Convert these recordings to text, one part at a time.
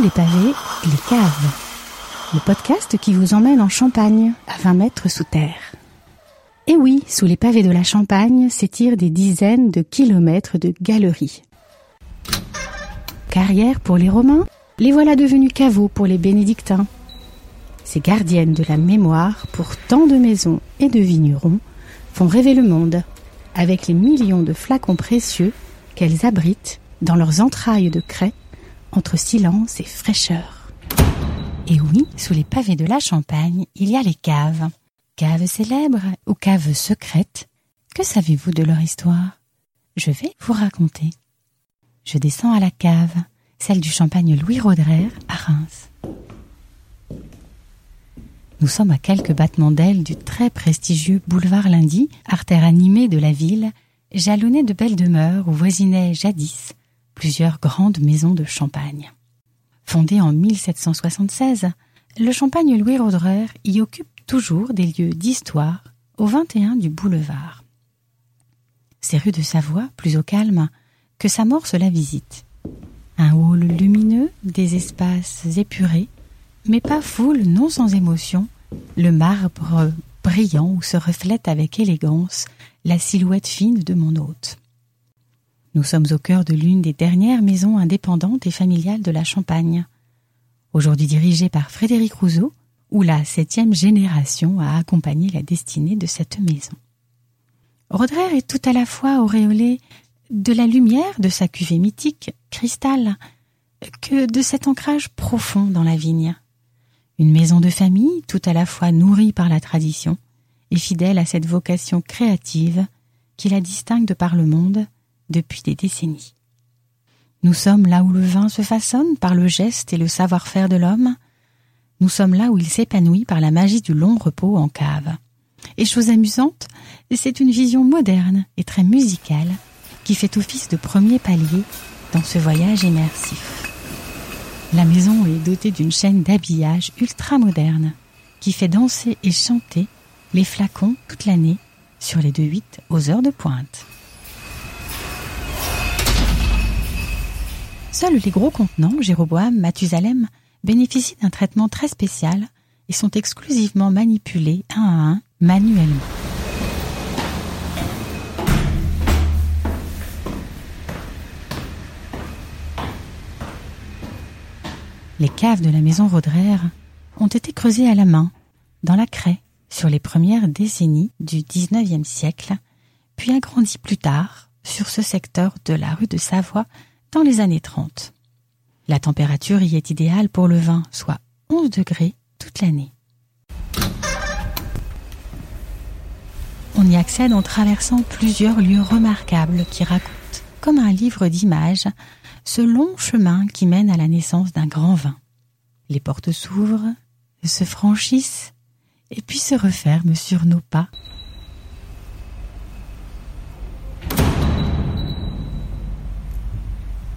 Les pavés, les caves. Le podcast qui vous emmène en Champagne, à 20 mètres sous terre. Et oui, sous les pavés de la Champagne s'étirent des dizaines de kilomètres de galeries. Carrière pour les Romains, les voilà devenus caveaux pour les bénédictins. Ces gardiennes de la mémoire pour tant de maisons et de vignerons font rêver le monde, avec les millions de flacons précieux qu'elles abritent dans leurs entrailles de craie entre silence et fraîcheur. Et oui, sous les pavés de la Champagne, il y a les caves. Caves célèbres ou caves secrètes. Que savez-vous de leur histoire? Je vais vous raconter. Je descends à la cave, celle du champagne Louis Roderer à Reims. Nous sommes à quelques battements d'ailes du très prestigieux boulevard Lundi, artère animée de la ville, jalonné de belles demeures où voisinaient jadis plusieurs grandes maisons de champagne. Fondé en 1776, le champagne Louis Roderer y occupe toujours des lieux d'histoire au 21 du boulevard. C'est rue de Savoie, plus au calme, que s'amorce la visite. Un hall lumineux, des espaces épurés, mais pas foule, non sans émotion, le marbre brillant où se reflète avec élégance la silhouette fine de mon hôte. Nous sommes au cœur de l'une des dernières maisons indépendantes et familiales de la Champagne, aujourd'hui dirigée par Frédéric Rousseau, où la septième génération a accompagné la destinée de cette maison. Roderer est tout à la fois auréolé de la lumière de sa cuvée mythique, cristal, que de cet ancrage profond dans la vigne. Une maison de famille tout à la fois nourrie par la tradition et fidèle à cette vocation créative qui la distingue de par le monde depuis des décennies. Nous sommes là où le vin se façonne par le geste et le savoir-faire de l'homme. Nous sommes là où il s'épanouit par la magie du long repos en cave. Et chose amusante, c'est une vision moderne et très musicale qui fait office de premier palier dans ce voyage immersif. La maison est dotée d'une chaîne d'habillage ultra moderne qui fait danser et chanter les flacons toute l'année sur les deux 8 aux heures de pointe. Seuls les gros contenants, Jéroboam, Mathusalem, bénéficient d'un traitement très spécial et sont exclusivement manipulés un à un manuellement. Les caves de la maison Roderer ont été creusées à la main, dans la craie, sur les premières décennies du XIXe siècle, puis agrandies plus tard sur ce secteur de la rue de Savoie dans les années 30. La température y est idéale pour le vin, soit 11 degrés toute l'année. On y accède en traversant plusieurs lieux remarquables qui racontent, comme un livre d'images, ce long chemin qui mène à la naissance d'un grand vin. Les portes s'ouvrent, se franchissent, et puis se referment sur nos pas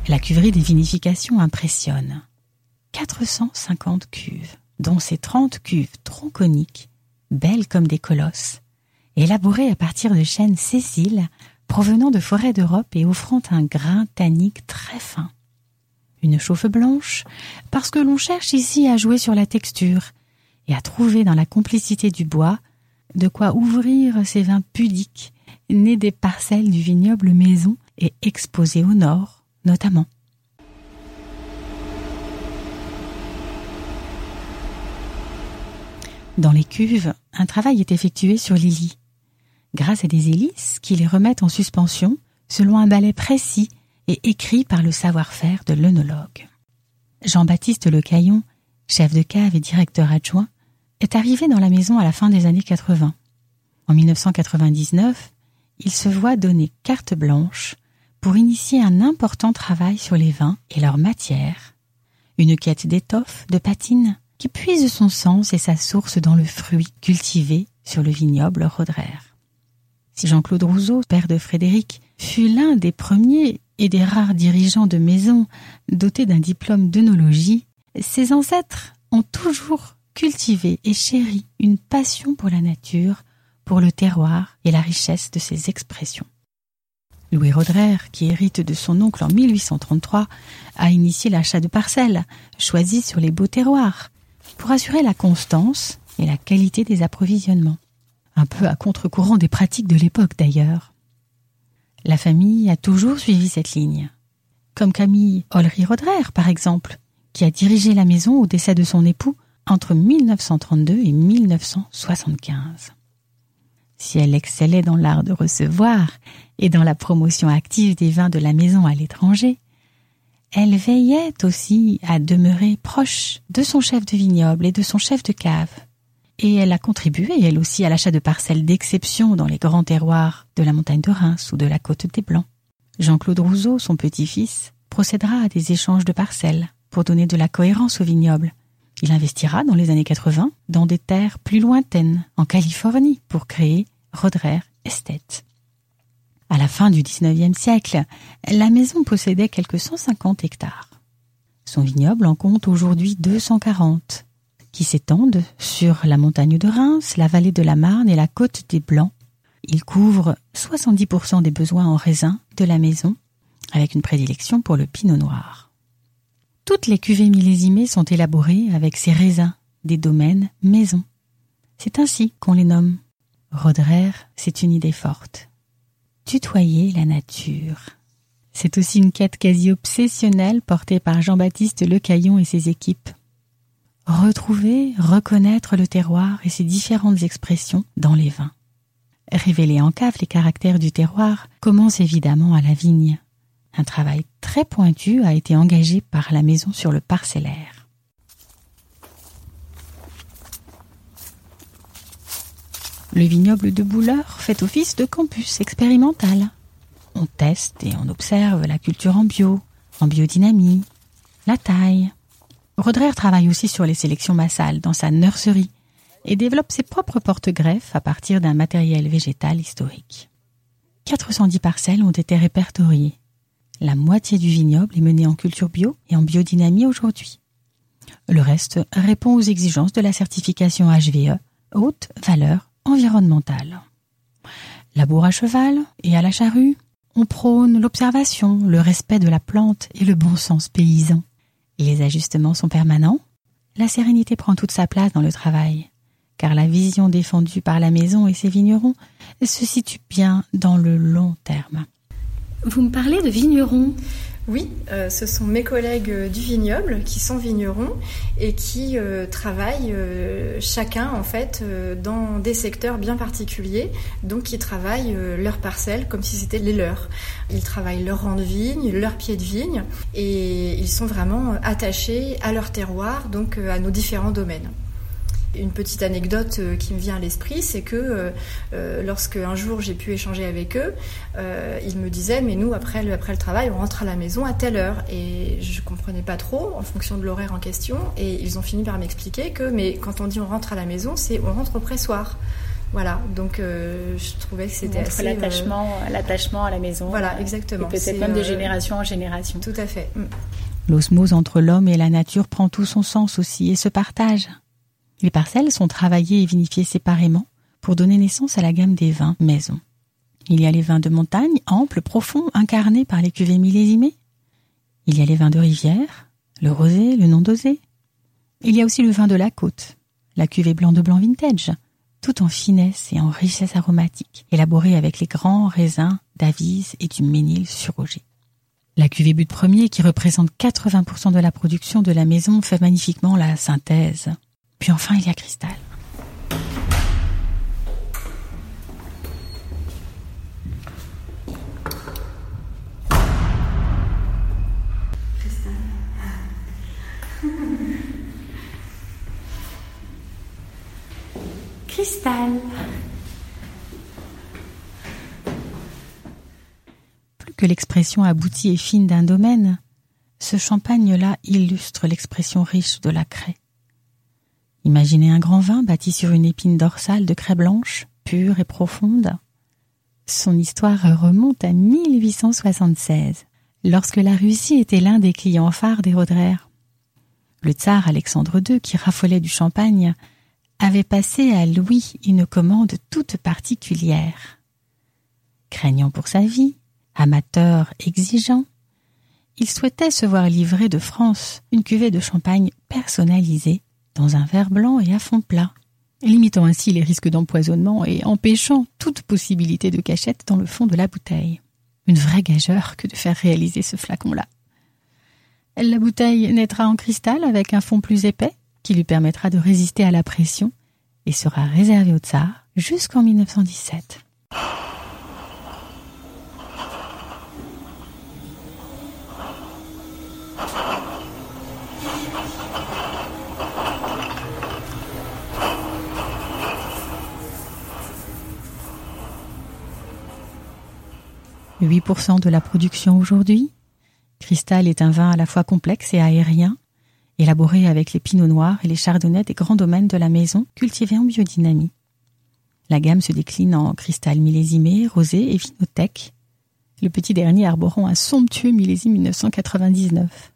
La cuverie des vinifications impressionne. 450 cuves, dont ces 30 cuves tronconiques, belles comme des colosses, élaborées à partir de chênes Cécile provenant de forêts d'Europe et offrant un grain tannique très fin. Une chauffe blanche, parce que l'on cherche ici à jouer sur la texture et à trouver dans la complicité du bois de quoi ouvrir ces vins pudiques, nés des parcelles du vignoble maison et exposés au nord, notamment. Dans les cuves, un travail est effectué sur les lits, grâce à des hélices qui les remettent en suspension selon un balai précis et écrit par le savoir-faire de l'œnologue. Jean-Baptiste Lecaillon, chef de cave et directeur adjoint, est arrivé dans la maison à la fin des années 80. En 1999, il se voit donner carte blanche pour initier un important travail sur les vins et leur matière, une quête d'étoffe, de patine, qui puise son sens et sa source dans le fruit cultivé sur le vignoble Roderer. Si Jean-Claude Rousseau, père de Frédéric, fut l'un des premiers et des rares dirigeants de maison dotés d'un diplôme d'œnologie, ses ancêtres ont toujours cultivé et chéri une passion pour la nature, pour le terroir et la richesse de ses expressions. Louis Roderer, qui hérite de son oncle en 1833, a initié l'achat de parcelles, choisies sur les beaux terroirs, pour assurer la constance et la qualité des approvisionnements. Un peu à contre-courant des pratiques de l'époque d'ailleurs. La famille a toujours suivi cette ligne. Comme Camille Olry-Roderer, par exemple, qui a dirigé la maison au décès de son époux entre 1932 et 1975. Si elle excellait dans l'art de recevoir et dans la promotion active des vins de la maison à l'étranger, elle veillait aussi à demeurer proche de son chef de vignoble et de son chef de cave. Et elle a contribué, elle aussi, à l'achat de parcelles d'exception dans les grands terroirs de la montagne de Reims ou de la côte des Blancs. Jean-Claude Rousseau, son petit-fils, procédera à des échanges de parcelles pour donner de la cohérence au vignoble. Il investira dans les années 80 dans des terres plus lointaines, en Californie, pour créer Roderer Estate. À la fin du XIXe siècle, la maison possédait quelques 150 hectares. Son vignoble en compte aujourd'hui 240, qui s'étendent sur la montagne de Reims, la vallée de la Marne et la côte des Blancs. Il couvre 70% des besoins en raisin de la maison, avec une prédilection pour le pinot noir. Toutes les cuvées millésimées sont élaborées avec ces raisins des domaines maison. C'est ainsi qu'on les nomme. Roderer, c'est une idée forte tutoyer la nature. C'est aussi une quête quasi obsessionnelle portée par Jean-Baptiste Lecaillon et ses équipes. Retrouver, reconnaître le terroir et ses différentes expressions dans les vins. Révéler en cave les caractères du terroir commence évidemment à la vigne. Un travail très pointu a été engagé par la maison sur le parcellaire. Le vignoble de Bouleur fait office de campus expérimental. On teste et on observe la culture en bio, en biodynamie, la taille. Roderer travaille aussi sur les sélections massales dans sa nurserie et développe ses propres porte-greffes à partir d'un matériel végétal historique. 410 parcelles ont été répertoriées. La moitié du vignoble est menée en culture bio et en biodynamie aujourd'hui. Le reste répond aux exigences de la certification HVE, haute valeur environnementale. Labour à cheval et à la charrue, on prône l'observation, le respect de la plante et le bon sens paysan. Les ajustements sont permanents, la sérénité prend toute sa place dans le travail, car la vision défendue par la maison et ses vignerons se situe bien dans le long terme. Vous me parlez de vignerons. Oui, euh, ce sont mes collègues euh, du vignoble qui sont vignerons et qui euh, travaillent chacun en fait dans des secteurs bien particuliers, donc ils travaillent leurs parcelles comme si c'était les leurs. Ils travaillent leur rang de vigne, leur pied de vigne et ils sont vraiment attachés à leur terroir, donc à nos différents domaines. Une petite anecdote euh, qui me vient à l'esprit, c'est que euh, euh, lorsque un jour j'ai pu échanger avec eux, ils me disaient mais nous après le, après le travail on rentre à la maison à telle heure et je comprenais pas trop en fonction de l'horaire en question et ils ont fini par m'expliquer que mais quand on dit on rentre à la maison c'est on rentre au pressoir. Voilà, donc je trouvais que c'était assez... L'attachement, l'attachement à la maison. Voilà, exactement. Et peut-être même de génération en génération. Tout à fait. L'osmose entre l'homme et la nature prend tout son sens aussi et se partage. Les parcelles sont travaillées et vinifiées séparément pour donner naissance à la gamme des vins maison. Il y a les vins de montagne, amples, profonds, incarnés par les cuvées millésimées. Il y a les vins de rivière, le rosé, le non dosé. Il y a aussi le vin de la côte, la cuvée blanc de blanc vintage, tout en finesse et en richesse aromatique, élaboré avec les grands raisins d'Avise et du Ménil surrogé. La cuvée but premier, qui représente 80% de la production de la maison, fait magnifiquement la synthèse puis enfin, il y a Cristal. Cristal. Plus que l'expression aboutie et fine d'un domaine, ce champagne-là illustre l'expression riche de la craie. Imaginez un grand vin bâti sur une épine dorsale de craie blanche, pure et profonde. Son histoire remonte à 1876, lorsque la Russie était l'un des clients phares des Roderer. Le tsar Alexandre II, qui raffolait du champagne, avait passé à Louis une commande toute particulière. Craignant pour sa vie, Amateur exigeant, il souhaitait se voir livrer de France une cuvée de champagne personnalisée dans un verre blanc et à fond plat, limitant ainsi les risques d'empoisonnement et empêchant toute possibilité de cachette dans le fond de la bouteille. Une vraie gageure que de faire réaliser ce flacon-là. La bouteille naîtra en cristal avec un fond plus épais qui lui permettra de résister à la pression et sera réservée au tsar jusqu'en 1917. 8% de la production aujourd'hui. Cristal est un vin à la fois complexe et aérien, élaboré avec les pinots noirs et les chardonnays des grands domaines de la maison, cultivés en biodynamie. La gamme se décline en cristal millésimé, rosé et vinothèque, le petit dernier arborant un somptueux millésime 1999.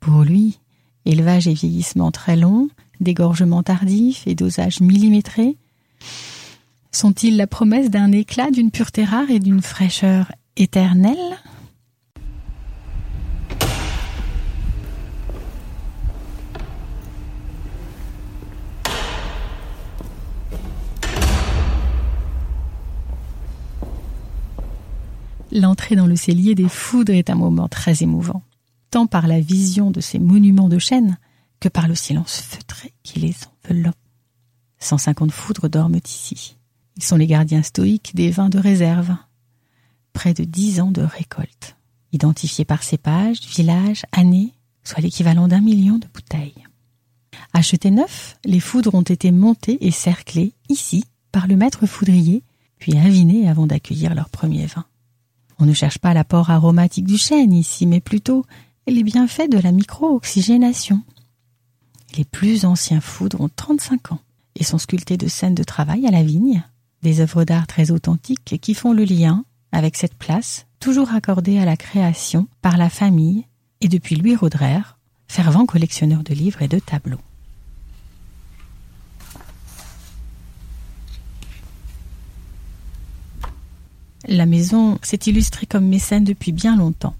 Pour lui, élevage et vieillissement très long, dégorgement tardif et dosage millimétré, sont-ils la promesse d'un éclat, d'une pureté rare et d'une fraîcheur éternelle? L'entrée dans le cellier des foudres est un moment très émouvant, tant par la vision de ces monuments de chêne que par le silence feutré qui les enveloppe. 150 foudres dorment ici. Ils sont les gardiens stoïques des vins de réserve. Près de dix ans de récolte, identifiés par cépage, village, année, soit l'équivalent d'un million de bouteilles. Achetés neufs, les foudres ont été montées et cerclées ici par le maître foudrier, puis avinées avant d'accueillir leur premier vin. On ne cherche pas l'apport aromatique du chêne ici, mais plutôt les bienfaits de la micro-oxygénation. Les plus anciens foudres ont 35 ans et sont sculptés de scènes de travail à la vigne, des œuvres d'art très authentiques qui font le lien avec cette place toujours accordée à la création par la famille et depuis Louis Roderer, fervent collectionneur de livres et de tableaux. La maison s'est illustrée comme mécène depuis bien longtemps.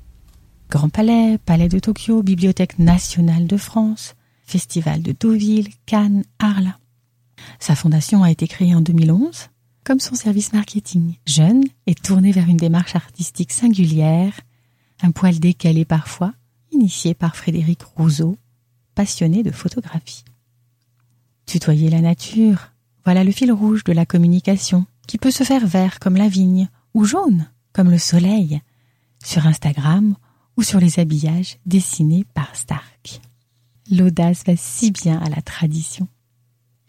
Grand Palais, Palais de Tokyo, Bibliothèque nationale de France, Festival de Deauville, Cannes, Arles. Sa fondation a été créée en 2011, comme son service marketing, jeune et tourné vers une démarche artistique singulière, un poil décalé parfois, initié par Frédéric Rousseau, passionné de photographie. Tutoyer la nature, voilà le fil rouge de la communication, qui peut se faire vert comme la vigne ou jaune, comme le soleil, sur Instagram ou sur les habillages dessinés par Stark. L'audace va si bien à la tradition.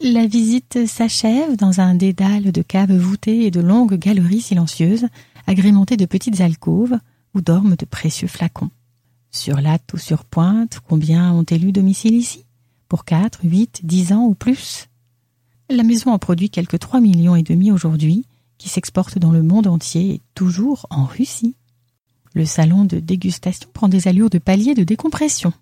La visite s'achève dans un dédale de caves voûtées et de longues galeries silencieuses, agrémentées de petites alcôves où dorment de précieux flacons. Sur latte ou sur pointe, combien ont élu domicile ici? Pour quatre, huit, dix ans ou plus? La maison en produit quelques trois millions et demi aujourd'hui, qui s'exporte dans le monde entier et toujours en Russie. Le salon de dégustation prend des allures de palier de décompression.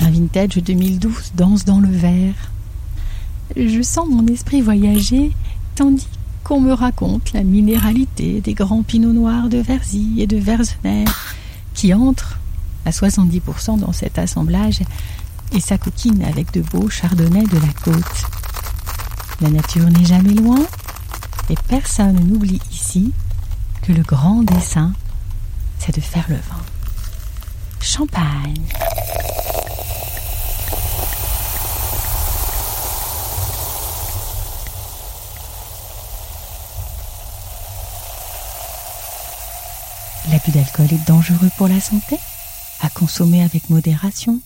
Un vintage 2012 danse dans le verre. Je sens mon esprit voyager tandis qu'on me raconte la minéralité des grands pinots noirs de Verzy et de Verzener qui entrent à 70% dans cet assemblage et sa coquine avec de beaux chardonnays de la côte. La nature n'est jamais loin et personne n'oublie ici que le grand dessin, c'est de faire le vin. Champagne. L'abus d'alcool est dangereux pour la santé à consommer avec modération.